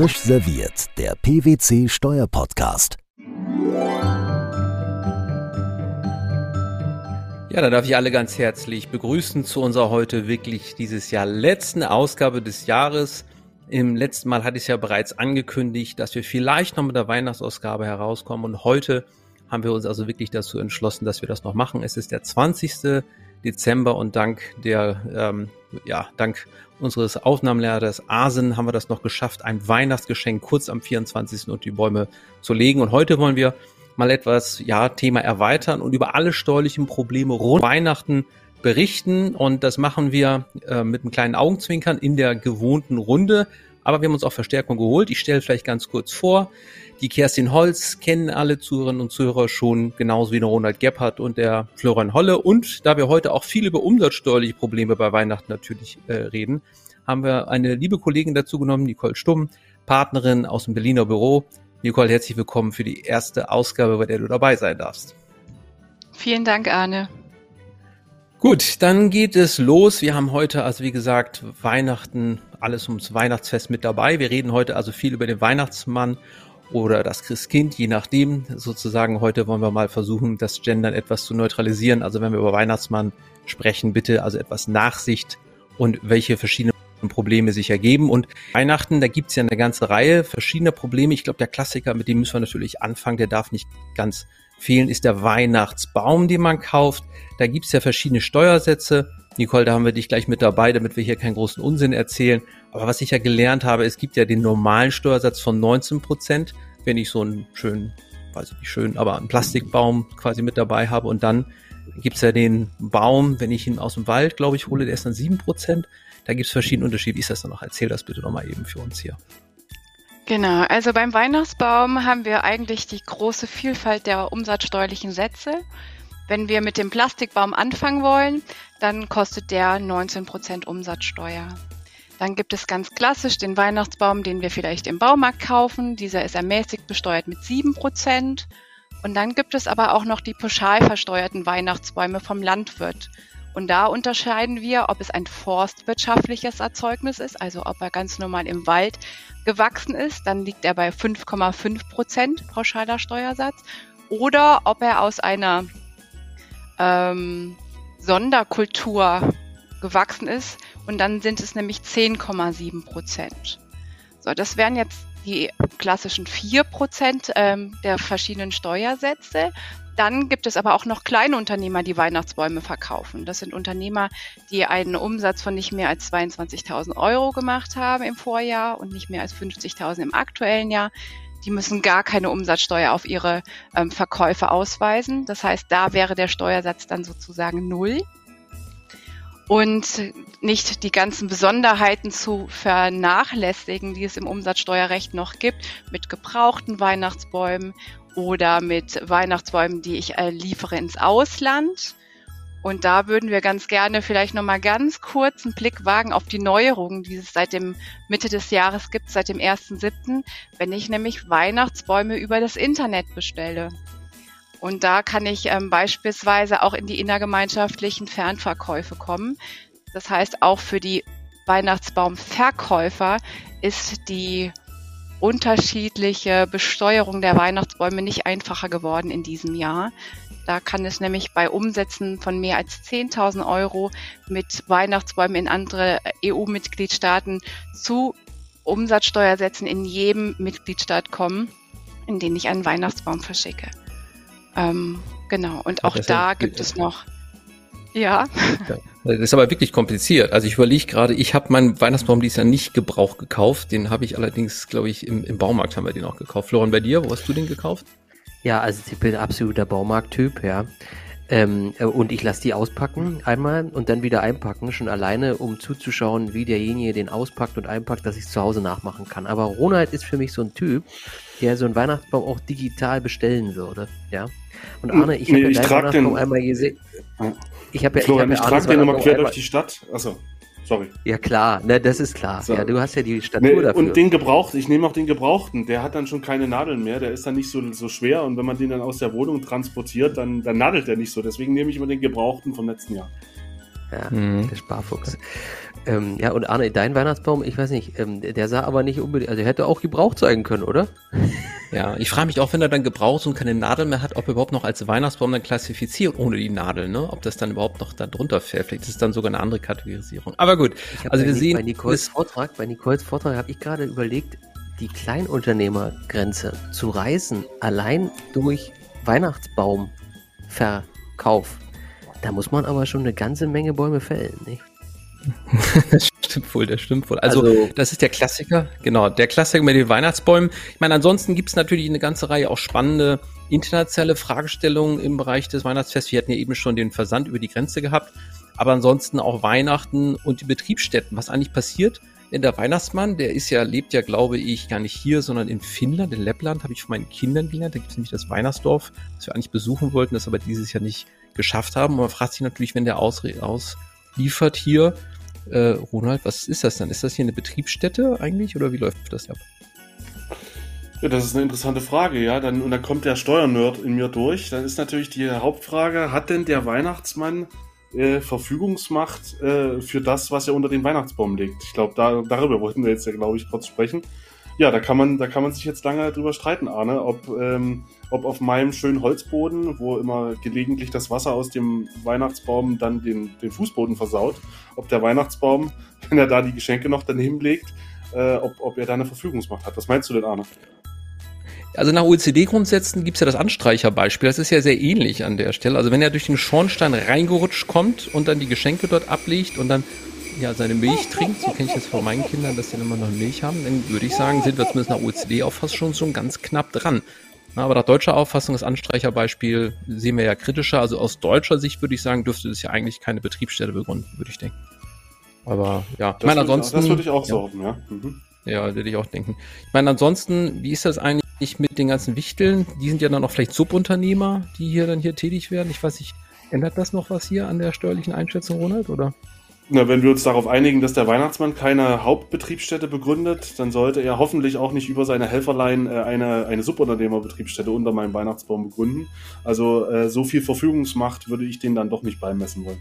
Frisch serviert, der PwC Steuerpodcast. Ja, dann darf ich alle ganz herzlich begrüßen zu unserer heute wirklich dieses Jahr letzten Ausgabe des Jahres. Im letzten Mal hatte ich es ja bereits angekündigt, dass wir vielleicht noch mit der Weihnachtsausgabe herauskommen und heute haben wir uns also wirklich dazu entschlossen, dass wir das noch machen. Es ist der 20. Dezember und dank der, ähm, ja, dank unseres Aufnahmelehrers Asen haben wir das noch geschafft, ein Weihnachtsgeschenk kurz am 24. und die Bäume zu legen. Und heute wollen wir mal etwas, ja, Thema erweitern und über alle steuerlichen Probleme rund Weihnachten berichten. Und das machen wir äh, mit einem kleinen Augenzwinkern in der gewohnten Runde. Aber wir haben uns auch Verstärkung geholt. Ich stelle vielleicht ganz kurz vor. Die Kerstin Holz kennen alle Zuhörerinnen und Zuhörer schon, genauso wie der Ronald Gebhardt und der Florian Holle. Und da wir heute auch viel über umsatzsteuerliche Probleme bei Weihnachten natürlich äh, reden, haben wir eine liebe Kollegin dazu genommen, Nicole Stumm, Partnerin aus dem Berliner Büro. Nicole, herzlich willkommen für die erste Ausgabe, bei der du dabei sein darfst. Vielen Dank, Arne. Gut, dann geht es los. Wir haben heute, also wie gesagt, Weihnachten, alles ums Weihnachtsfest mit dabei. Wir reden heute also viel über den Weihnachtsmann oder das Christkind, je nachdem. Sozusagen heute wollen wir mal versuchen, das Gendern etwas zu neutralisieren. Also wenn wir über Weihnachtsmann sprechen, bitte also etwas Nachsicht und welche verschiedenen Probleme sich ergeben. Und Weihnachten, da gibt's ja eine ganze Reihe verschiedener Probleme. Ich glaube, der Klassiker, mit dem müssen wir natürlich anfangen, der darf nicht ganz fehlen, ist der Weihnachtsbaum, den man kauft. Da gibt's ja verschiedene Steuersätze. Nicole, da haben wir dich gleich mit dabei, damit wir hier keinen großen Unsinn erzählen. Aber was ich ja gelernt habe, es gibt ja den normalen Steuersatz von 19 Prozent, wenn ich so einen schönen, weiß ich nicht schön, aber einen Plastikbaum quasi mit dabei habe. Und dann gibt's ja den Baum, wenn ich ihn aus dem Wald, glaube ich, hole, der ist dann 7 Prozent. Da gibt's verschiedene Unterschiede. Wie ist das dann noch? Erzähl das bitte nochmal eben für uns hier. Genau, also beim Weihnachtsbaum haben wir eigentlich die große Vielfalt der umsatzsteuerlichen Sätze. Wenn wir mit dem Plastikbaum anfangen wollen, dann kostet der 19% Umsatzsteuer. Dann gibt es ganz klassisch den Weihnachtsbaum, den wir vielleicht im Baumarkt kaufen. Dieser ist ermäßigt besteuert mit 7%. Und dann gibt es aber auch noch die pauschal versteuerten Weihnachtsbäume vom Landwirt. Und da unterscheiden wir, ob es ein forstwirtschaftliches Erzeugnis ist, also ob er ganz normal im Wald gewachsen ist, dann liegt er bei 5,5 Prozent pauschaler Steuersatz, oder ob er aus einer ähm, Sonderkultur gewachsen ist, und dann sind es nämlich 10,7 Prozent. So, das wären jetzt die klassischen 4 Prozent ähm, der verschiedenen Steuersätze. Dann gibt es aber auch noch kleine Unternehmer, die Weihnachtsbäume verkaufen. Das sind Unternehmer, die einen Umsatz von nicht mehr als 22.000 Euro gemacht haben im Vorjahr und nicht mehr als 50.000 im aktuellen Jahr. Die müssen gar keine Umsatzsteuer auf ihre ähm, Verkäufe ausweisen. Das heißt, da wäre der Steuersatz dann sozusagen null und nicht die ganzen Besonderheiten zu vernachlässigen, die es im Umsatzsteuerrecht noch gibt, mit gebrauchten Weihnachtsbäumen oder mit Weihnachtsbäumen, die ich äh, liefere ins Ausland. Und da würden wir ganz gerne vielleicht nochmal ganz kurz einen Blick wagen auf die Neuerungen, die es seit dem Mitte des Jahres gibt, seit dem 1.7., wenn ich nämlich Weihnachtsbäume über das Internet bestelle. Und da kann ich ähm, beispielsweise auch in die innergemeinschaftlichen Fernverkäufe kommen. Das heißt, auch für die Weihnachtsbaumverkäufer ist die unterschiedliche Besteuerung der Weihnachtsbäume nicht einfacher geworden in diesem Jahr. Da kann es nämlich bei Umsätzen von mehr als 10.000 Euro mit Weihnachtsbäumen in andere EU-Mitgliedstaaten zu Umsatzsteuersätzen in jedem Mitgliedstaat kommen, in denen ich einen Weihnachtsbaum verschicke. Ähm, genau, und auch da gibt es noch. Ja. Das ist aber wirklich kompliziert. Also ich überlege gerade, ich habe meinen Weihnachtsbaum dieses Jahr nicht gebraucht gekauft. Den habe ich allerdings, glaube ich, im, im Baumarkt haben wir den auch gekauft. Florian, bei dir, wo hast du den gekauft? Ja, also ich bin absoluter Baumarkttyp, ja. Ähm, äh, und ich lasse die auspacken einmal und dann wieder einpacken, schon alleine, um zuzuschauen, wie derjenige den auspackt und einpackt, dass ich es zu Hause nachmachen kann. Aber Ronald ist für mich so ein Typ, der so einen Weihnachtsbaum auch digital bestellen würde, ja. Und Arne, ich habe nee, ja deinen Weihnachtsbaum einmal gesehen. Ich habe ja, Florian, ich, hab ja ich trage den nochmal quer durch die Stadt. Achso. Sorry. Ja klar, ne, das ist klar. So. Ja, du hast ja die Statur nee, dafür. Und den gebraucht, ich nehme auch den gebrauchten, der hat dann schon keine Nadeln mehr, der ist dann nicht so, so schwer und wenn man den dann aus der Wohnung transportiert, dann, dann nadelt der nicht so. Deswegen nehme ich immer den gebrauchten vom letzten Jahr. Ja, mhm. der Sparfuchs. Ähm, ja, und Arne, dein Weihnachtsbaum, ich weiß nicht, ähm, der sah aber nicht unbedingt, also er hätte auch gebraucht sein können, oder? Ja, ich frage mich auch, wenn er dann gebraucht und keine Nadel mehr hat, ob er überhaupt noch als Weihnachtsbaum dann klassifiziert ohne die Nadel, ne? Ob das dann überhaupt noch da drunter fällt. Vielleicht ist es dann sogar eine andere Kategorisierung. Aber gut, also wir sehen. Bei Nicoles Vortrag, bei Nicoles Vortrag habe ich gerade überlegt, die Kleinunternehmergrenze zu reißen, allein durch Weihnachtsbaumverkauf. Da muss man aber schon eine ganze Menge Bäume fällen, nicht? das stimmt wohl, das stimmt wohl. Also, also, das ist der Klassiker, genau, der Klassiker mit den Weihnachtsbäumen. Ich meine, ansonsten gibt es natürlich eine ganze Reihe auch spannende internationale Fragestellungen im Bereich des Weihnachtsfests. Wir hatten ja eben schon den Versand über die Grenze gehabt, aber ansonsten auch Weihnachten und die Betriebsstätten. Was eigentlich passiert, denn der Weihnachtsmann, der ist ja, lebt ja, glaube ich, gar nicht hier, sondern in Finnland, in Lettland, habe ich von meinen Kindern gelernt. Da gibt es nämlich das Weihnachtsdorf, das wir eigentlich besuchen wollten, das aber dieses Jahr nicht geschafft haben. Und man fragt sich natürlich, wenn der ausliefert hier, äh, Ronald, was ist das dann? Ist das hier eine Betriebsstätte eigentlich oder wie läuft das ab? Ja, das ist eine interessante Frage, ja. Dann, und dann kommt der Steuernerd in mir durch. Dann ist natürlich die Hauptfrage, hat denn der Weihnachtsmann äh, Verfügungsmacht äh, für das, was er unter den Weihnachtsbaum legt? Ich glaube, da, darüber wollten wir jetzt ja, glaube ich, kurz sprechen ja, da kann man, da kann man sich jetzt lange drüber streiten, Arne, ob, ähm, ob auf meinem schönen Holzboden, wo immer gelegentlich das Wasser aus dem Weihnachtsbaum dann den, den Fußboden versaut, ob der Weihnachtsbaum, wenn er da die Geschenke noch daneben legt, äh, ob, ob er da eine Verfügungsmacht hat. Was meinst du denn, Arne? Also nach OECD-Grundsätzen gibt es ja das Anstreicherbeispiel. Das ist ja sehr ähnlich an der Stelle. Also wenn er durch den Schornstein reingerutscht kommt und dann die Geschenke dort ablegt und dann ja, seine Milch trinkt, so kenne ich das von meinen Kindern, dass die immer noch Milch haben, dann würde ich sagen, sind wir zumindest nach OECD-Auffassung schon so ganz knapp dran. Aber nach deutscher Auffassung, das Anstreicherbeispiel sehen wir ja kritischer. Also aus deutscher Sicht würde ich sagen, dürfte das ja eigentlich keine Betriebsstätte begründen, würde ich denken. Aber ja, ich meine ansonsten. Das würde ich auch ja, ja. Mhm. Ja, würde ich auch denken. Ich meine ansonsten, wie ist das eigentlich mit den ganzen Wichteln? Die sind ja dann auch vielleicht Subunternehmer, die hier dann hier tätig werden. Ich weiß nicht, ändert das noch was hier an der steuerlichen Einschätzung, Ronald, oder? Na, wenn wir uns darauf einigen, dass der Weihnachtsmann keine Hauptbetriebsstätte begründet, dann sollte er hoffentlich auch nicht über seine Helferlein äh, eine, eine Subunternehmerbetriebsstätte unter meinem Weihnachtsbaum begründen. Also äh, so viel Verfügungsmacht würde ich den dann doch nicht beimessen wollen.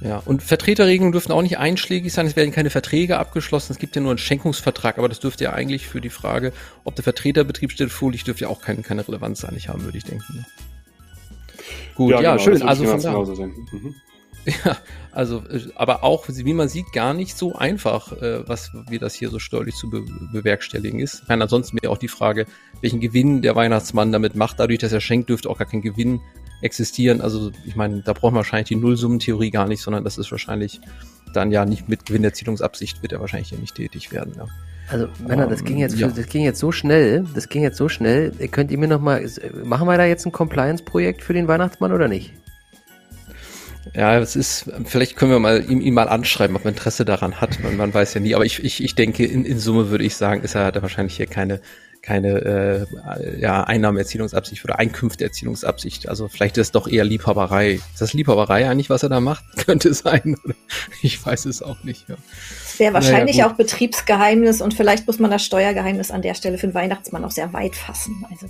Ja, und Vertreterregelungen dürfen auch nicht einschlägig sein. Es werden keine Verträge abgeschlossen. Es gibt ja nur einen Schenkungsvertrag, aber das dürfte ja eigentlich für die Frage, ob der Vertreterbetriebsstätte vorliegt, dürfte ja auch keine, keine Relevanz eigentlich haben, würde ich denken. Ne? Gut, ja, ja genau, schön. Also von da. Mhm. Ja, also, äh, aber auch, wie man sieht, gar nicht so einfach, äh, was wie das hier so steuerlich zu be bewerkstelligen ist. Ich meine, ansonsten wäre auch die Frage, welchen Gewinn der Weihnachtsmann damit macht. Dadurch, dass er schenkt, dürfte auch gar kein Gewinn existieren. Also, ich meine, da braucht man wahrscheinlich die Nullsummentheorie gar nicht, sondern das ist wahrscheinlich dann ja nicht mit Gewinnerzielungsabsicht wird er wahrscheinlich ja nicht tätig werden. Ja. Also Männer, das ging jetzt, ja. das ging jetzt so schnell, das ging jetzt so schnell. Könnt ihr mir noch mal, machen wir da jetzt ein Compliance-Projekt für den Weihnachtsmann oder nicht? Ja, es ist, vielleicht können wir mal ihm, ihm mal anschreiben, ob er Interesse daran hat. Man, man weiß ja nie. Aber ich, ich, ich denke, in, in Summe würde ich sagen, ist er hat er wahrscheinlich hier keine, keine äh, ja, Einnahmeerzielungsabsicht oder Einkünfteerzielungsabsicht. Also vielleicht ist es doch eher Liebhaberei. Ist das Liebhaberei eigentlich, was er da macht? Könnte sein. Ich weiß es auch nicht. Ja. Wäre wahrscheinlich naja, auch Betriebsgeheimnis und vielleicht muss man das Steuergeheimnis an der Stelle für den Weihnachtsmann auch sehr weit fassen. Also,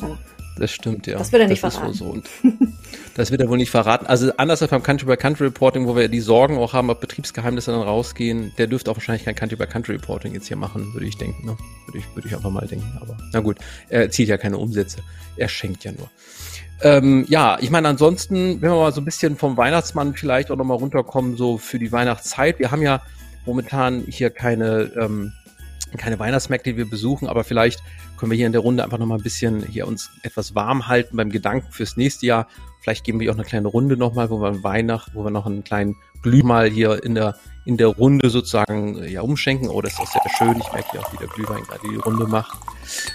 ja. Das stimmt, ja. Das wird er nicht das verraten. So, so. das wird er wohl nicht verraten. Also anders als beim Country-by-Country-Reporting, wo wir die Sorgen auch haben, ob Betriebsgeheimnisse dann rausgehen, der dürfte auch wahrscheinlich kein Country-by-Country-Reporting jetzt hier machen, würde ich denken. Ne? Würde, ich, würde ich einfach mal denken. Aber na gut, er erzielt ja keine Umsätze. Er schenkt ja nur. Ähm, ja, ich meine, ansonsten, wenn wir mal so ein bisschen vom Weihnachtsmann vielleicht auch nochmal runterkommen, so für die Weihnachtszeit. Wir haben ja momentan hier keine, ähm, keine Weihnachtsmärkte, die wir besuchen, aber vielleicht können wir hier in der Runde einfach noch mal ein bisschen hier uns etwas warm halten beim Gedanken fürs nächste Jahr. Vielleicht geben wir auch eine kleine Runde nochmal, wo wir Weihnachten, wo wir noch einen kleinen Glüh mal hier in der, in der Runde sozusagen ja umschenken. Oh, das ist sehr schön. Ich merke ja auch, wie der Glühwein gerade die Runde macht.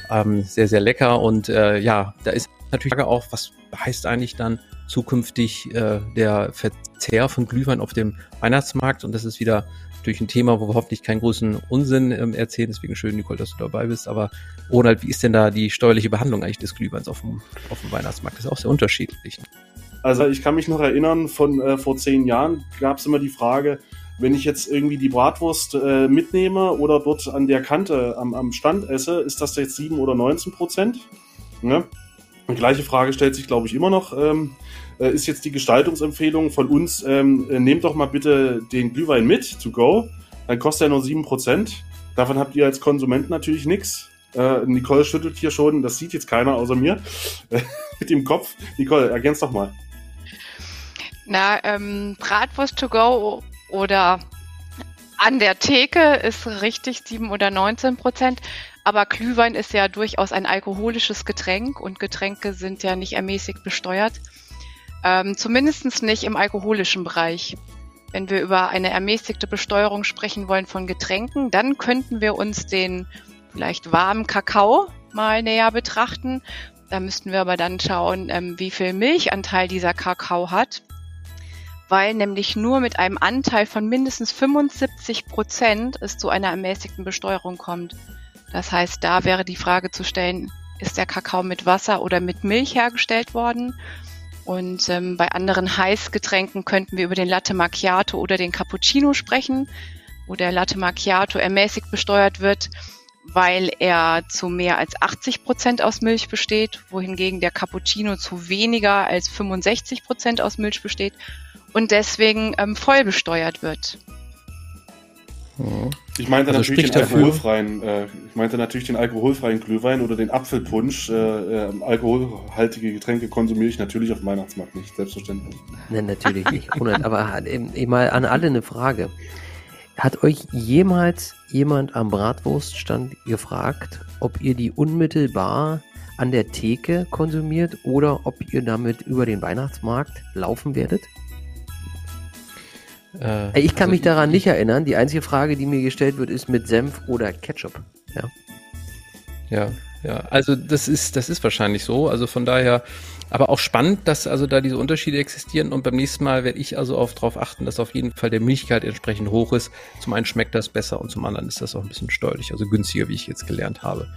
Ähm, sehr, sehr lecker. Und äh, ja, da ist natürlich auch, was heißt eigentlich dann zukünftig äh, der Verzehr von Glühwein auf dem Weihnachtsmarkt? Und das ist wieder natürlich ein Thema, wo wir hoffentlich keinen großen Unsinn ähm, erzählen. Deswegen schön, Nicole, dass du dabei bist. Aber Ronald, wie ist denn da die steuerliche Behandlung eigentlich des Glühweins auf dem, auf dem Weihnachtsmarkt? Das ist auch sehr unterschiedlich. Also ich kann mich noch erinnern, von äh, vor zehn Jahren gab es immer die Frage, wenn ich jetzt irgendwie die Bratwurst äh, mitnehme oder dort an der Kante am, am Stand esse, ist das jetzt 7 oder 19 Prozent? Ne? Die gleiche Frage stellt sich, glaube ich, immer noch. Ähm, äh, ist jetzt die Gestaltungsempfehlung von uns, ähm, äh, nehmt doch mal bitte den Glühwein mit to go. Dann kostet er nur 7%. Davon habt ihr als Konsument natürlich nichts. Äh, Nicole schüttelt hier schon, das sieht jetzt keiner außer mir, mit dem Kopf. Nicole, ergänz doch mal. Na, ähm, Bratwurst to go oder an der Theke ist richtig 7 oder 19 Prozent. Aber Glühwein ist ja durchaus ein alkoholisches Getränk und Getränke sind ja nicht ermäßigt besteuert. Ähm, Zumindest nicht im alkoholischen Bereich. Wenn wir über eine ermäßigte Besteuerung sprechen wollen von Getränken, dann könnten wir uns den vielleicht warmen Kakao mal näher betrachten. Da müssten wir aber dann schauen, ähm, wie viel Milchanteil dieser Kakao hat weil nämlich nur mit einem Anteil von mindestens 75 Prozent es zu einer ermäßigten Besteuerung kommt. Das heißt, da wäre die Frage zu stellen, ist der Kakao mit Wasser oder mit Milch hergestellt worden? Und ähm, bei anderen Heißgetränken könnten wir über den Latte Macchiato oder den Cappuccino sprechen, wo der Latte Macchiato ermäßigt besteuert wird, weil er zu mehr als 80 Prozent aus Milch besteht, wohingegen der Cappuccino zu weniger als 65 Prozent aus Milch besteht und deswegen ähm, voll besteuert wird. Ich meinte also natürlich den alkoholfreien, äh, ich meinte natürlich den alkoholfreien Glühwein oder den Apfelpunsch. Äh, äh, alkoholhaltige Getränke konsumiere ich natürlich auf dem Weihnachtsmarkt nicht, selbstverständlich. Nein, natürlich nicht. Aber äh, mal an alle eine Frage. Hat euch jemals jemand am Bratwurststand gefragt, ob ihr die unmittelbar an der Theke konsumiert oder ob ihr damit über den Weihnachtsmarkt laufen werdet? Äh, ich kann also mich daran ich, nicht erinnern. Die einzige Frage, die mir gestellt wird, ist mit Senf oder Ketchup. Ja. Ja, ja. Also das ist, das ist wahrscheinlich so. Also von daher, aber auch spannend, dass also da diese Unterschiede existieren und beim nächsten Mal werde ich also auch darauf achten, dass auf jeden Fall der Milchgehalt entsprechend hoch ist. Zum einen schmeckt das besser und zum anderen ist das auch ein bisschen steuerlich, also günstiger, wie ich jetzt gelernt habe.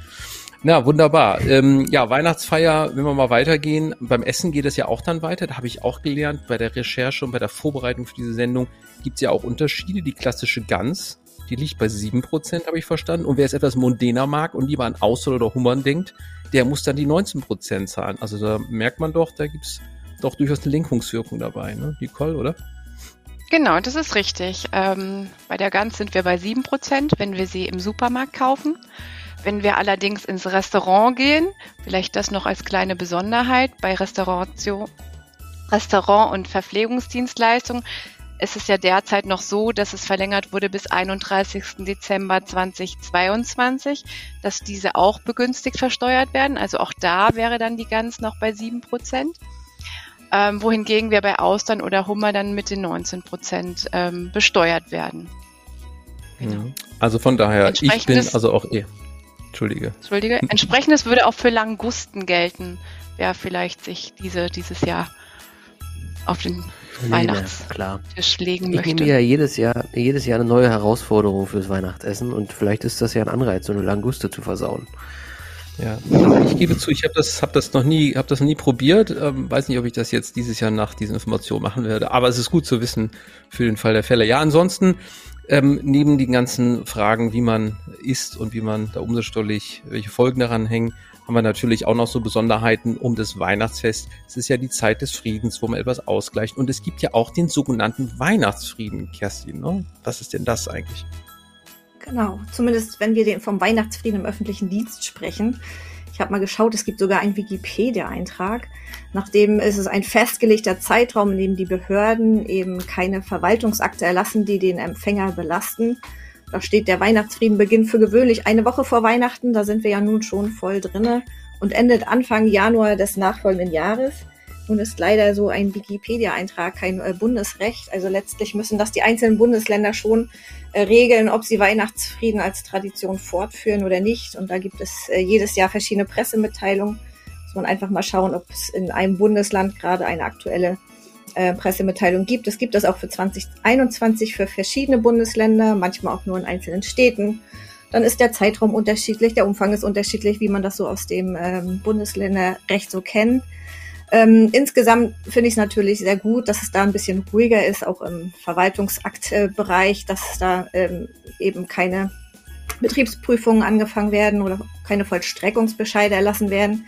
Na, wunderbar. Ähm, ja, Weihnachtsfeier, wenn wir mal weitergehen. Beim Essen geht es ja auch dann weiter. Da habe ich auch gelernt, bei der Recherche und bei der Vorbereitung für diese Sendung gibt es ja auch Unterschiede. Die klassische Gans, die liegt bei 7%, habe ich verstanden. Und wer es etwas mondäner mag und lieber an Austern oder Hummern denkt, der muss dann die 19% zahlen. Also da merkt man doch, da gibt es doch durchaus eine Lenkungswirkung dabei, ne? Nicole, oder? Genau, das ist richtig. Ähm, bei der Gans sind wir bei 7%, wenn wir sie im Supermarkt kaufen. Wenn wir allerdings ins Restaurant gehen, vielleicht das noch als kleine Besonderheit, bei Restauration, Restaurant- und Verpflegungsdienstleistungen ist es ja derzeit noch so, dass es verlängert wurde bis 31. Dezember 2022, dass diese auch begünstigt versteuert werden. Also auch da wäre dann die Gans noch bei 7 Prozent. Ähm, wohingegen wir bei Austern oder Hummer dann mit den 19 Prozent ähm, besteuert werden. Genau. Also von daher, ich bin also auch eh. Entschuldige. Entschuldige. Entsprechendes würde auch für Langusten gelten, wer vielleicht sich diese, dieses Jahr auf den Weihnachtstisch legen möchte. Ich nehme ja jedes Jahr, jedes Jahr eine neue Herausforderung fürs Weihnachtsessen und vielleicht ist das ja ein Anreiz, so eine Languste zu versauen. Ja, also ich gebe zu, ich habe das, hab das noch nie, habe das noch nie probiert. Ähm, weiß nicht, ob ich das jetzt dieses Jahr nach diesen Informationen machen werde. Aber es ist gut zu wissen für den Fall der Fälle. Ja, ansonsten ähm, neben den ganzen Fragen, wie man isst und wie man da umsatzsteuerlich, welche Folgen daran hängen, haben wir natürlich auch noch so Besonderheiten um das Weihnachtsfest. Es ist ja die Zeit des Friedens, wo man etwas ausgleicht. Und es gibt ja auch den sogenannten Weihnachtsfrieden, Kerstin. Ne? Was ist denn das eigentlich? Genau, zumindest wenn wir vom Weihnachtsfrieden im öffentlichen Dienst sprechen. Ich habe mal geschaut, es gibt sogar einen Wikipedia-Eintrag. Nachdem ist es ein festgelegter Zeitraum, in dem die Behörden eben keine Verwaltungsakte erlassen, die den Empfänger belasten. Da steht, der Weihnachtsfrieden beginnt für gewöhnlich eine Woche vor Weihnachten. Da sind wir ja nun schon voll drinne und endet Anfang Januar des nachfolgenden Jahres. Nun ist leider so ein Wikipedia-Eintrag kein äh, Bundesrecht. Also letztlich müssen das die einzelnen Bundesländer schon äh, regeln, ob sie Weihnachtsfrieden als Tradition fortführen oder nicht. Und da gibt es äh, jedes Jahr verschiedene Pressemitteilungen. Muss man einfach mal schauen, ob es in einem Bundesland gerade eine aktuelle äh, Pressemitteilung gibt. Es gibt das auch für 2021 für verschiedene Bundesländer, manchmal auch nur in einzelnen Städten. Dann ist der Zeitraum unterschiedlich, der Umfang ist unterschiedlich, wie man das so aus dem ähm, Bundesländerrecht so kennt. Ähm, insgesamt finde ich es natürlich sehr gut, dass es da ein bisschen ruhiger ist, auch im Verwaltungsaktbereich, dass da ähm, eben keine Betriebsprüfungen angefangen werden oder keine Vollstreckungsbescheide erlassen werden.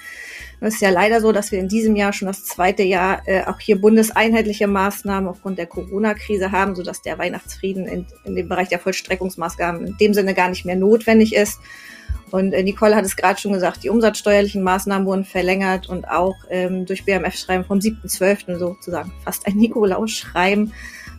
es ist ja leider so, dass wir in diesem Jahr schon das zweite Jahr äh, auch hier bundeseinheitliche Maßnahmen aufgrund der Corona-Krise haben, sodass der Weihnachtsfrieden in, in dem Bereich der Vollstreckungsmaßnahmen in dem Sinne gar nicht mehr notwendig ist. Und äh, Nicole hat es gerade schon gesagt, die umsatzsteuerlichen Maßnahmen wurden verlängert und auch ähm, durch BMF-Schreiben vom 7.12. sozusagen fast ein Nikolaus-Schreiben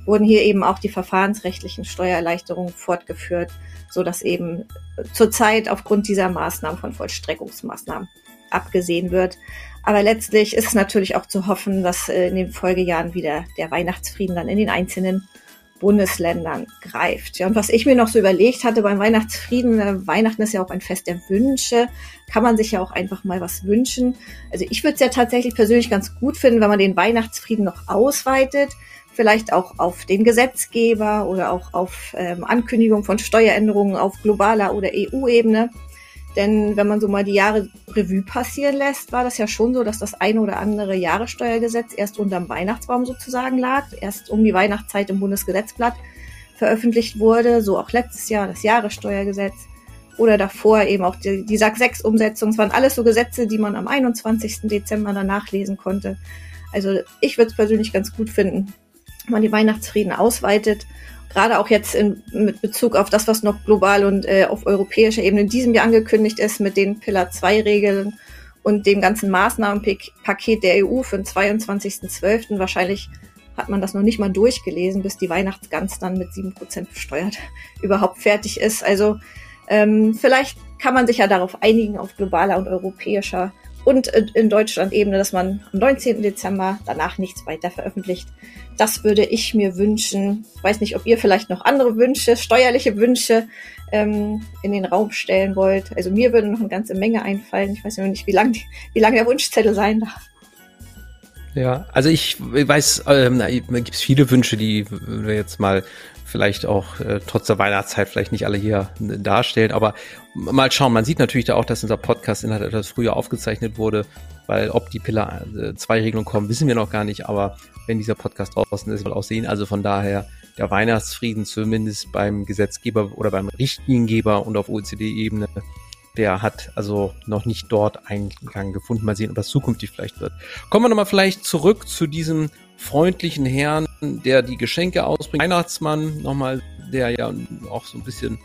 wurden hier eben auch die verfahrensrechtlichen Steuererleichterungen fortgeführt, so dass eben zurzeit aufgrund dieser Maßnahmen von Vollstreckungsmaßnahmen abgesehen wird. Aber letztlich ist es natürlich auch zu hoffen, dass äh, in den Folgejahren wieder der Weihnachtsfrieden dann in den einzelnen Bundesländern greift. Ja, und was ich mir noch so überlegt hatte beim Weihnachtsfrieden, äh, Weihnachten ist ja auch ein Fest der Wünsche, kann man sich ja auch einfach mal was wünschen. Also ich würde es ja tatsächlich persönlich ganz gut finden, wenn man den Weihnachtsfrieden noch ausweitet, vielleicht auch auf den Gesetzgeber oder auch auf ähm, Ankündigung von Steueränderungen auf globaler oder EU-Ebene. Denn wenn man so mal die Jahre Revue passieren lässt, war das ja schon so, dass das eine oder andere Jahressteuergesetz erst unterm Weihnachtsbaum sozusagen lag, erst um die Weihnachtszeit im Bundesgesetzblatt veröffentlicht wurde, so auch letztes Jahr das Jahressteuergesetz oder davor eben auch die, die SAG 6 Umsetzung. Es waren alles so Gesetze, die man am 21. Dezember danach lesen konnte. Also ich würde es persönlich ganz gut finden, wenn man die Weihnachtsfrieden ausweitet gerade auch jetzt in, mit Bezug auf das, was noch global und äh, auf europäischer Ebene in diesem Jahr angekündigt ist, mit den Pillar 2 Regeln und dem ganzen Maßnahmenpaket der EU für den 22.12. Wahrscheinlich hat man das noch nicht mal durchgelesen, bis die Weihnachtsgans dann mit 7% besteuert überhaupt fertig ist. Also ähm, vielleicht kann man sich ja darauf einigen, auf globaler und europäischer und in Deutschland Ebene, dass man am 19. Dezember danach nichts weiter veröffentlicht. Das würde ich mir wünschen. Ich weiß nicht, ob ihr vielleicht noch andere Wünsche, steuerliche Wünsche ähm, in den Raum stellen wollt. Also mir würde noch eine ganze Menge einfallen. Ich weiß noch nicht, wie lang, wie lang der Wunschzettel sein darf. Ja, also ich weiß, ähm, gibt es viele Wünsche, die wir jetzt mal vielleicht auch äh, trotz der Weihnachtszeit vielleicht nicht alle hier äh, darstellen. Aber mal schauen, man sieht natürlich da auch, dass unser Podcast inhalt etwas früher aufgezeichnet wurde, weil ob die Pillar 2 äh, kommen, wissen wir noch gar nicht. Aber wenn dieser Podcast draußen ist, wird auch sehen. Also von daher der Weihnachtsfrieden zumindest beim Gesetzgeber oder beim Richtliniengeber und auf OECD-Ebene der hat also noch nicht dort Eingang gefunden. Mal sehen, ob das zukünftig vielleicht wird. Kommen wir nochmal vielleicht zurück zu diesem freundlichen Herrn, der die Geschenke ausbringt. Weihnachtsmann nochmal, der ja auch so ein bisschen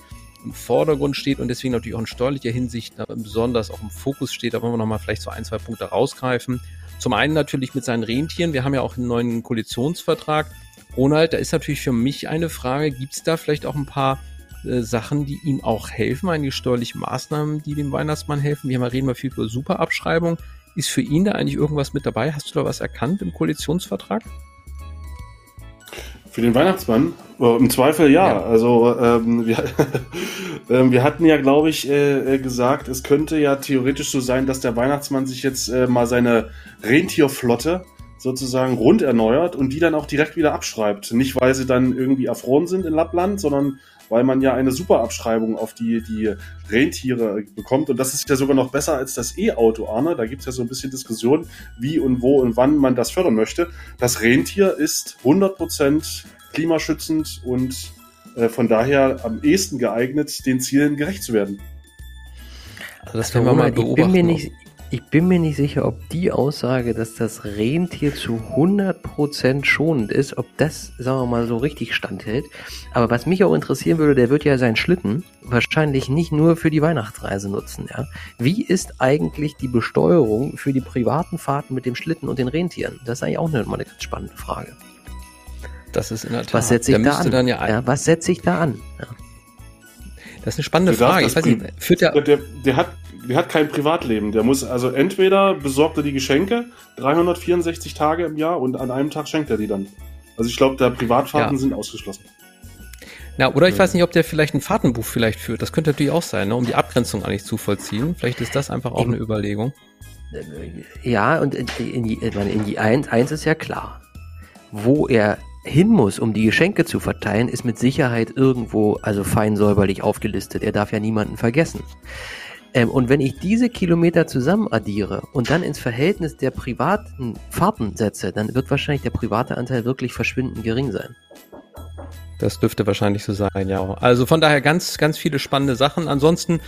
im Vordergrund steht und deswegen natürlich auch in steuerlicher Hinsicht besonders auch im Fokus steht. Da wollen wir nochmal vielleicht so ein, zwei Punkte rausgreifen. Zum einen natürlich mit seinen Rentieren. Wir haben ja auch einen neuen Koalitionsvertrag. Ronald, da ist natürlich für mich eine Frage, gibt es da vielleicht auch ein paar äh, Sachen, die ihm auch helfen, einige steuerliche Maßnahmen, die dem Weihnachtsmann helfen? Wir reden mal viel über Superabschreibung. Ist für ihn da eigentlich irgendwas mit dabei? Hast du da was erkannt im Koalitionsvertrag? Für den Weihnachtsmann? Oh, Im Zweifel ja. ja. Also ähm, wir, äh, wir hatten ja, glaube ich, äh, äh, gesagt, es könnte ja theoretisch so sein, dass der Weihnachtsmann sich jetzt äh, mal seine Rentierflotte sozusagen rund erneuert und die dann auch direkt wieder abschreibt. Nicht, weil sie dann irgendwie erfroren sind in Lappland, sondern weil man ja eine super Abschreibung auf die, die Rentiere bekommt. Und das ist ja sogar noch besser als das E-Auto, Arne. Da gibt es ja so ein bisschen Diskussion, wie und wo und wann man das fördern möchte. Das Rentier ist 100% klimaschützend und äh, von daher am ehesten geeignet, den Zielen gerecht zu werden. Also das werden wir mal beobachten. Ich bin mir nicht, ich bin mir nicht sicher, ob die Aussage, dass das Rentier zu 100% schonend ist, ob das, sagen wir mal, so richtig standhält. Aber was mich auch interessieren würde, der wird ja seinen Schlitten wahrscheinlich nicht nur für die Weihnachtsreise nutzen. Ja? Wie ist eigentlich die Besteuerung für die privaten Fahrten mit dem Schlitten und den Rentieren? Das ist eigentlich auch eine, mal eine ganz spannende Frage. Das ist in der Tat. Was setze ich da an? Ja, ja, was setze ich da an? Das ist eine spannende Frage. Ich weiß nicht, führt der, der, der, hat, der hat kein Privatleben. Der muss also entweder besorgt er die Geschenke 364 Tage im Jahr und an einem Tag schenkt er die dann. Also ich glaube, der Privatfahrten ja. sind ausgeschlossen. Na, oder ich weiß nicht, ob der vielleicht ein Fahrtenbuch vielleicht führt. Das könnte natürlich auch sein, ne, um die Abgrenzung eigentlich zu vollziehen. Vielleicht ist das einfach auch eine Überlegung. Ja, und in, in, die, in die 1, 1 ist ja klar. Wo er hin muss, um die Geschenke zu verteilen, ist mit Sicherheit irgendwo also fein säuberlich aufgelistet. Er darf ja niemanden vergessen. Ähm, und wenn ich diese Kilometer zusammen addiere und dann ins Verhältnis der privaten Fahrten setze, dann wird wahrscheinlich der private Anteil wirklich verschwindend gering sein. Das dürfte wahrscheinlich so sein, ja. Also von daher ganz, ganz viele spannende Sachen. Ansonsten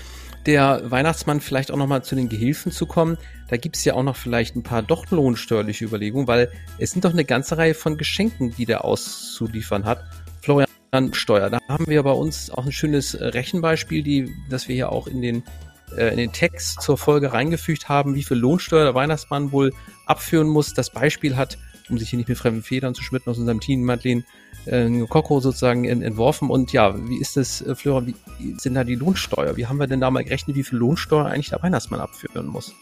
der Weihnachtsmann vielleicht auch nochmal zu den Gehilfen zu kommen. Da gibt es ja auch noch vielleicht ein paar doch lohnsteuerliche Überlegungen, weil es sind doch eine ganze Reihe von Geschenken, die der auszuliefern hat. Florian, Steuer. Da haben wir bei uns auch ein schönes Rechenbeispiel, die, das wir ja auch in den, äh, in den Text zur Folge reingefügt haben, wie viel Lohnsteuer der Weihnachtsmann wohl abführen muss. Das Beispiel hat, um sich hier nicht mit fremden Federn zu schmitten aus unserem Team, Madeleine, äh, Koko sozusagen entworfen. Und ja, wie ist das, äh, Flora, wie sind da die Lohnsteuer? Wie haben wir denn da mal gerechnet, wie viel Lohnsteuer eigentlich der Weihnachtsmann abführen muss?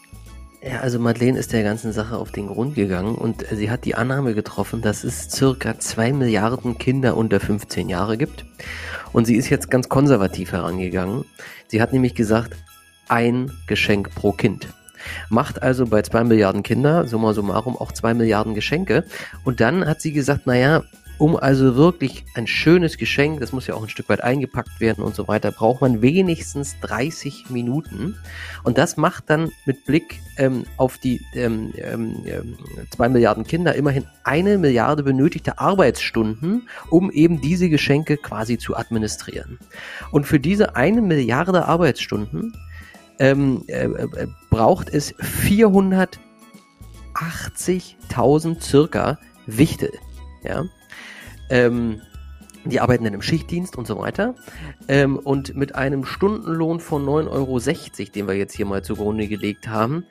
Ja, also Madeleine ist der ganzen Sache auf den Grund gegangen und sie hat die Annahme getroffen, dass es circa zwei Milliarden Kinder unter 15 Jahre gibt. Und sie ist jetzt ganz konservativ herangegangen. Sie hat nämlich gesagt, ein Geschenk pro Kind. Macht also bei zwei Milliarden Kinder, summa summarum, auch zwei Milliarden Geschenke. Und dann hat sie gesagt, naja, um also wirklich ein schönes Geschenk, das muss ja auch ein Stück weit eingepackt werden und so weiter, braucht man wenigstens 30 Minuten. Und das macht dann mit Blick ähm, auf die ähm, ähm, ähm, zwei Milliarden Kinder immerhin eine Milliarde benötigte Arbeitsstunden, um eben diese Geschenke quasi zu administrieren. Und für diese eine Milliarde Arbeitsstunden ähm, äh, äh, braucht es 480.000 circa Wichtel. Ja, ähm, die arbeiten dann im Schichtdienst und so weiter. Ähm, und mit einem Stundenlohn von 9,60 Euro, den wir jetzt hier mal zugrunde gelegt haben,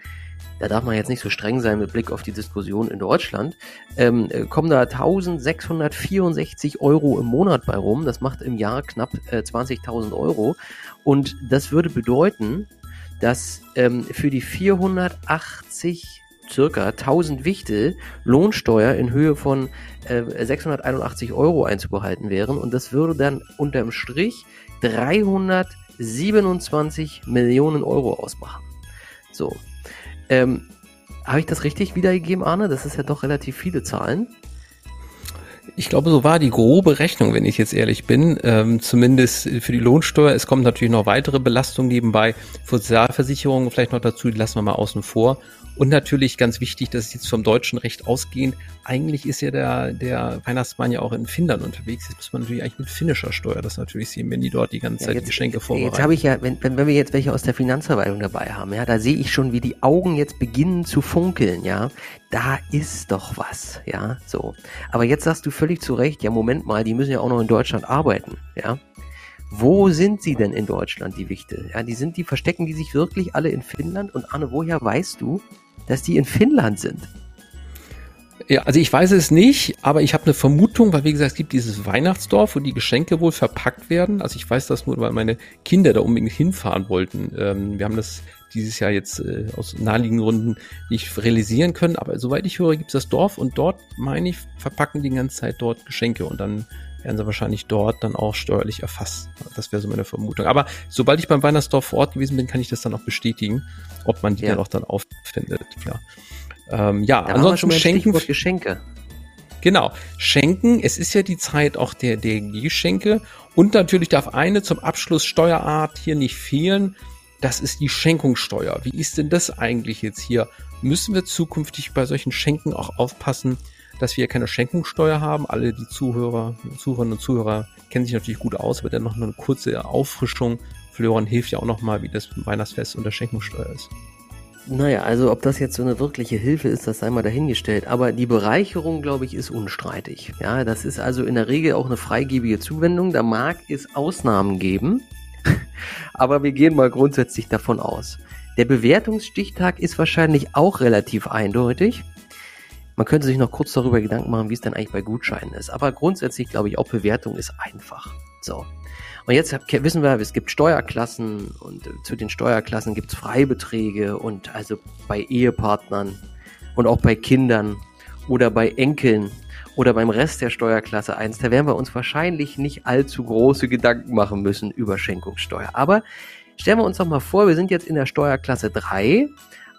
da darf man jetzt nicht so streng sein mit Blick auf die Diskussion in Deutschland, ähm, äh, kommen da 1664 Euro im Monat bei rum. Das macht im Jahr knapp äh, 20.000 Euro. Und das würde bedeuten, dass ähm, für die 480 circa 1000 Wichtel Lohnsteuer in Höhe von äh, 681 Euro einzubehalten wären. Und das würde dann unterm Strich 327 Millionen Euro ausmachen. So. Ähm, Habe ich das richtig wiedergegeben, Arne? Das ist ja doch relativ viele Zahlen. Ich glaube, so war die grobe Rechnung, wenn ich jetzt ehrlich bin. Ähm, zumindest für die Lohnsteuer. Es kommen natürlich noch weitere Belastungen nebenbei. Sozialversicherungen vielleicht noch dazu, die lassen wir mal außen vor. Und natürlich ganz wichtig, dass es jetzt vom deutschen Recht ausgehend, eigentlich ist ja der, der Weihnachtsmann ja auch in Finnland unterwegs. Jetzt muss man natürlich eigentlich mit finnischer Steuer das natürlich sehen, wenn die dort die ganze ja, Zeit jetzt, Geschenke vorbereiten. Jetzt habe ich ja, wenn, wenn wir jetzt welche aus der Finanzverwaltung dabei haben, ja, da sehe ich schon, wie die Augen jetzt beginnen zu funkeln, ja. Da ist doch was, ja, so. Aber jetzt sagst du völlig zu Recht, ja, Moment mal, die müssen ja auch noch in Deutschland arbeiten, ja. Wo sind sie denn in Deutschland, die Wichte? Ja, die sind, die verstecken die sich wirklich alle in Finnland? Und Anne, woher weißt du, dass die in Finnland sind. Ja, also ich weiß es nicht, aber ich habe eine Vermutung, weil wie gesagt, es gibt dieses Weihnachtsdorf, wo die Geschenke wohl verpackt werden. Also ich weiß das nur, weil meine Kinder da unbedingt hinfahren wollten. Ähm, wir haben das dieses Jahr jetzt äh, aus naheliegenden Gründen nicht realisieren können, aber soweit ich höre, gibt es das Dorf und dort, meine ich, verpacken die ganze Zeit dort Geschenke und dann werden sie wahrscheinlich dort dann auch steuerlich erfasst. Das wäre so meine Vermutung. Aber sobald ich beim Weihnachtsdorf vor Ort gewesen bin, kann ich das dann auch bestätigen, ob man die ja. dann auch dann auffindet. Ja, ähm, ja da ansonsten Schenken. Geschenke. Genau, Schenken, es ist ja die Zeit auch der, der Geschenke und natürlich darf eine zum Abschluss Steuerart hier nicht fehlen, das ist die Schenkungssteuer. Wie ist denn das eigentlich jetzt hier? Müssen wir zukünftig bei solchen Schenken auch aufpassen, dass wir keine Schenkungssteuer haben. Alle die Zuhörer, Zuhörerinnen und Zuhörer kennen sich natürlich gut aus, aber dann noch eine kurze Auffrischung. Florian hilft ja auch nochmal, wie das Weihnachtsfest und der Schenkungssteuer ist. Naja, also ob das jetzt so eine wirkliche Hilfe ist, das sei mal dahingestellt. Aber die Bereicherung, glaube ich, ist unstreitig. Ja, das ist also in der Regel auch eine freigebige Zuwendung. Da mag es Ausnahmen geben. aber wir gehen mal grundsätzlich davon aus. Der Bewertungsstichtag ist wahrscheinlich auch relativ eindeutig. Man könnte sich noch kurz darüber Gedanken machen, wie es denn eigentlich bei Gutscheinen ist. Aber grundsätzlich glaube ich, auch Bewertung ist einfach. So. Und jetzt wissen wir, es gibt Steuerklassen und zu den Steuerklassen gibt es Freibeträge und also bei Ehepartnern und auch bei Kindern oder bei Enkeln oder beim Rest der Steuerklasse 1, da werden wir uns wahrscheinlich nicht allzu große Gedanken machen müssen über Schenkungssteuer. Aber stellen wir uns doch mal vor, wir sind jetzt in der Steuerklasse 3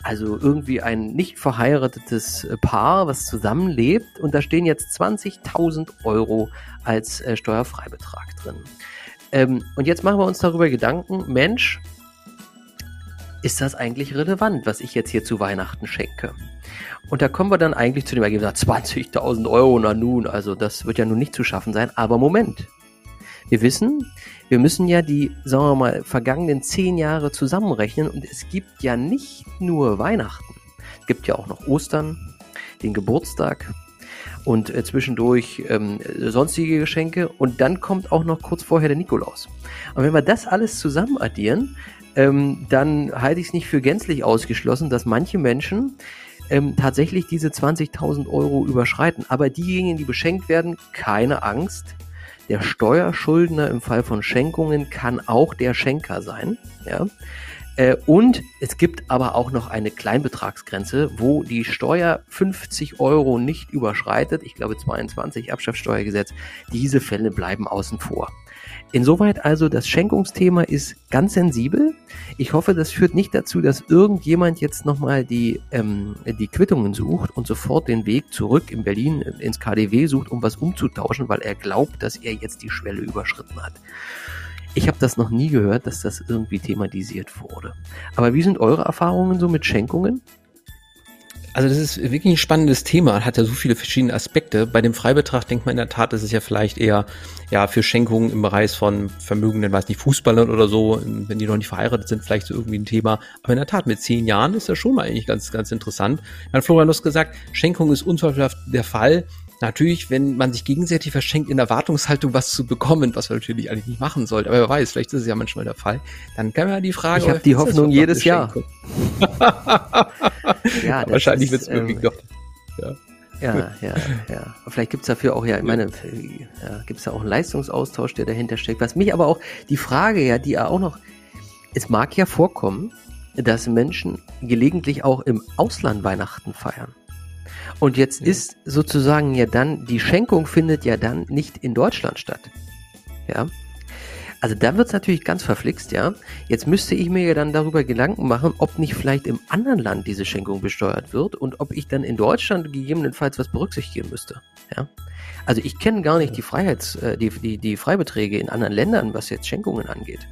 also irgendwie ein nicht verheiratetes äh, Paar, was zusammenlebt und da stehen jetzt 20.000 Euro als äh, Steuerfreibetrag drin. Ähm, und jetzt machen wir uns darüber Gedanken, Mensch, ist das eigentlich relevant, was ich jetzt hier zu Weihnachten schenke? Und da kommen wir dann eigentlich zu dem Ergebnis, 20.000 Euro, na nun, also das wird ja nun nicht zu schaffen sein, aber Moment. Wir wissen, wir müssen ja die, sagen wir mal, vergangenen zehn Jahre zusammenrechnen und es gibt ja nicht nur Weihnachten. Es gibt ja auch noch Ostern, den Geburtstag und äh, zwischendurch ähm, sonstige Geschenke und dann kommt auch noch kurz vorher der Nikolaus. Und wenn wir das alles zusammen addieren, ähm, dann halte ich es nicht für gänzlich ausgeschlossen, dass manche Menschen ähm, tatsächlich diese 20.000 Euro überschreiten. Aber diejenigen, die beschenkt werden, keine Angst. Der Steuerschuldner im Fall von Schenkungen kann auch der Schenker sein. Ja? Äh, und es gibt aber auch noch eine Kleinbetragsgrenze, wo die Steuer 50 Euro nicht überschreitet. Ich glaube 22 Erbschaftssteuergesetz. Diese Fälle bleiben außen vor. Insoweit also, das Schenkungsthema ist ganz sensibel. Ich hoffe, das führt nicht dazu, dass irgendjemand jetzt nochmal die, ähm, die Quittungen sucht und sofort den Weg zurück in Berlin ins KDW sucht, um was umzutauschen, weil er glaubt, dass er jetzt die Schwelle überschritten hat. Ich habe das noch nie gehört, dass das irgendwie thematisiert wurde. Aber wie sind eure Erfahrungen so mit Schenkungen? Also das ist wirklich ein spannendes Thema, hat ja so viele verschiedene Aspekte. Bei dem Freibetrag denkt man in der Tat, das ist ja vielleicht eher ja für Schenkungen im Bereich von vermögenden, weiß nicht, Fußballern oder so, wenn die noch nicht verheiratet sind, vielleicht so irgendwie ein Thema. Aber in der Tat, mit zehn Jahren ist das schon mal eigentlich ganz, ganz interessant. Dann Florian, du hast gesagt, Schenkung ist unzweifelhaft der Fall. Natürlich, wenn man sich gegenseitig verschenkt, in Erwartungshaltung was zu bekommen, was man natürlich eigentlich nicht machen sollte, aber wer weiß, vielleicht ist es ja manchmal der Fall, dann kann man ja die Frage... Ich habe die Hoffnung jedes Jahr. ja, wahrscheinlich wird es wirklich ähm, doch... Ja. Ja, ja, ja. Vielleicht gibt's dafür auch, ja, ich meine, ja, gibt's da auch einen Leistungsaustausch, der dahinter steckt. Was mich aber auch, die Frage ja, die ja auch noch, es mag ja vorkommen, dass Menschen gelegentlich auch im Ausland Weihnachten feiern. Und jetzt ja. ist sozusagen ja dann, die Schenkung findet ja dann nicht in Deutschland statt. Ja. Also da wird's natürlich ganz verflixt, ja. Jetzt müsste ich mir ja dann darüber Gedanken machen, ob nicht vielleicht im anderen Land diese Schenkung besteuert wird und ob ich dann in Deutschland gegebenenfalls was berücksichtigen müsste. Ja. Also ich kenne gar nicht die Freiheits, äh, die, die, die Freibeträge in anderen Ländern, was jetzt Schenkungen angeht.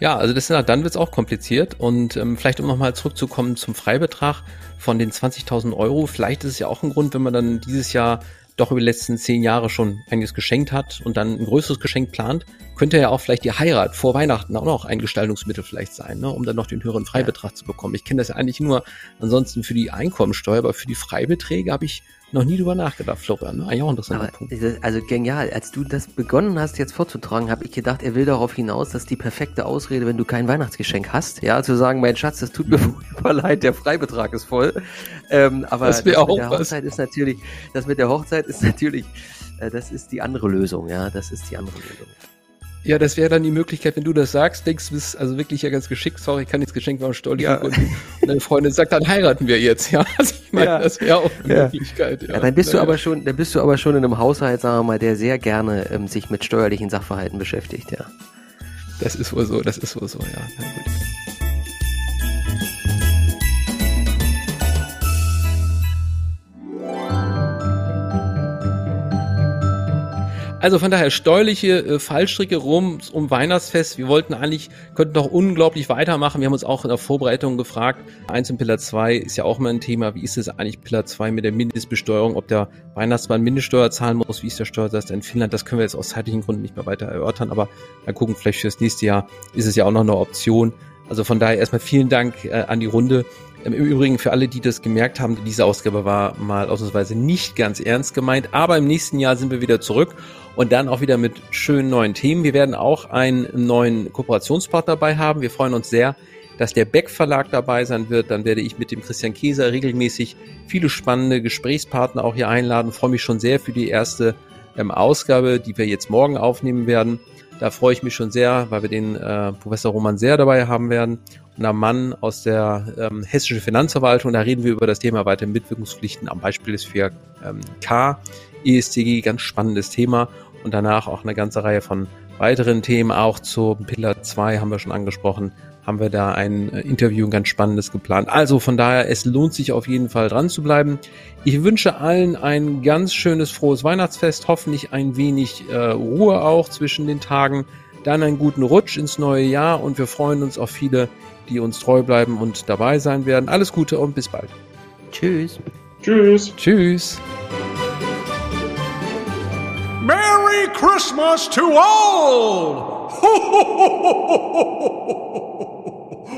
Ja, also das, dann wird es auch kompliziert. Und ähm, vielleicht um nochmal zurückzukommen zum Freibetrag von den 20.000 Euro, vielleicht ist es ja auch ein Grund, wenn man dann dieses Jahr doch über die letzten zehn Jahre schon einiges geschenkt hat und dann ein größeres Geschenk plant, könnte ja auch vielleicht die Heirat vor Weihnachten auch noch ein Gestaltungsmittel vielleicht sein, ne, um dann noch den höheren Freibetrag ja. zu bekommen. Ich kenne das ja eigentlich nur ansonsten für die Einkommensteuer, aber für die Freibeträge habe ich noch nie drüber nachgedacht, Florian. Ne? Eigentlich auch ein interessanter Aber, Punkt. Also genial. Als du das begonnen hast, jetzt vorzutragen, habe ich gedacht, er will darauf hinaus, dass die perfekte Ausrede, wenn du kein Weihnachtsgeschenk hast, ja, zu sagen, mein Schatz, das tut mir furchtbar leid, der Freibetrag ist voll. Ähm, aber das, das mit der Hochzeit ist natürlich, das mit der Hochzeit ist natürlich, äh, das ist die andere Lösung, ja, das ist die andere Lösung. Ja, das wäre dann die Möglichkeit, wenn du das sagst, denkst du bist also wirklich ja ganz geschickt, sorry, ich kann nichts geschenkt machen, stolz ja. und, und deine Freundin sagt, dann heiraten wir jetzt, ja. Also ich meine, ja. das wäre auch eine ja. Möglichkeit. Ja. ja, dann bist du aber schon, dann bist du aber schon in einem Haushalt, sagen wir mal, der sehr gerne ähm, sich mit steuerlichen Sachverhalten beschäftigt, ja. Das ist wohl so, das ist wohl so, ja. Na gut. Also von daher steuerliche äh, Fallstricke rum um Weihnachtsfest. Wir wollten eigentlich, könnten noch unglaublich weitermachen. Wir haben uns auch in der Vorbereitung gefragt, eins in Pillar 2 ist ja auch immer ein Thema. Wie ist es eigentlich Pillar 2 mit der Mindestbesteuerung? Ob der Weihnachtsmann Mindeststeuer zahlen muss? Wie ist der Steuersatz in Finnland? Das können wir jetzt aus zeitlichen Gründen nicht mehr weiter erörtern. Aber mal gucken, vielleicht fürs nächste Jahr ist es ja auch noch eine Option. Also von daher erstmal vielen Dank äh, an die Runde. Im Übrigen für alle, die das gemerkt haben, diese Ausgabe war mal ausnahmsweise nicht ganz ernst gemeint, aber im nächsten Jahr sind wir wieder zurück und dann auch wieder mit schönen neuen Themen. Wir werden auch einen neuen Kooperationspartner dabei haben. Wir freuen uns sehr, dass der Beck Verlag dabei sein wird. Dann werde ich mit dem Christian Käser regelmäßig viele spannende Gesprächspartner auch hier einladen. freue mich schon sehr für die erste ähm, Ausgabe, die wir jetzt morgen aufnehmen werden. Da freue ich mich schon sehr, weil wir den äh, Professor Roman sehr dabei haben werden einer Mann aus der ähm, hessischen Finanzverwaltung. Da reden wir über das Thema weitere Mitwirkungspflichten am Beispiel des 4K ähm, ESTG, ganz spannendes Thema. Und danach auch eine ganze Reihe von weiteren Themen, auch zu Pillar 2 haben wir schon angesprochen, haben wir da ein äh, Interview, ein ganz spannendes geplant. Also von daher, es lohnt sich auf jeden Fall dran zu bleiben. Ich wünsche allen ein ganz schönes, frohes Weihnachtsfest, hoffentlich ein wenig äh, Ruhe auch zwischen den Tagen, dann einen guten Rutsch ins neue Jahr und wir freuen uns auf viele die uns treu bleiben und dabei sein werden. Alles Gute und bis bald. Tschüss. Tschüss. Tschüss. Merry Merry Christmas to all!